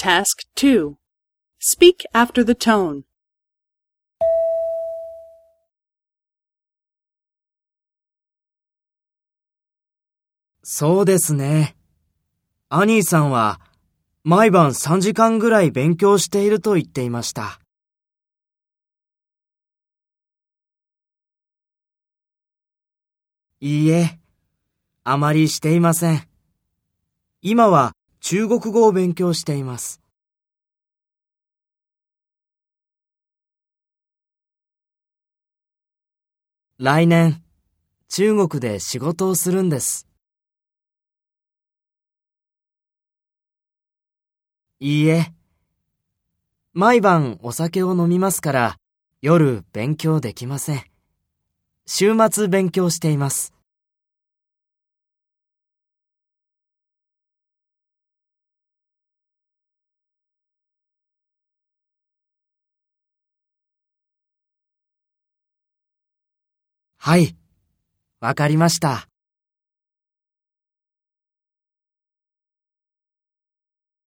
Task 2 Speak after the tone. そうですね。アニーさんは毎晩3時間ぐらい勉強していると言っていました。いいえ、あまりしていません。今は中国語を勉強しています。来年、中国で仕事をするんです。いいえ。毎晩お酒を飲みますから、夜勉強できません。週末勉強しています。はい、わかりました。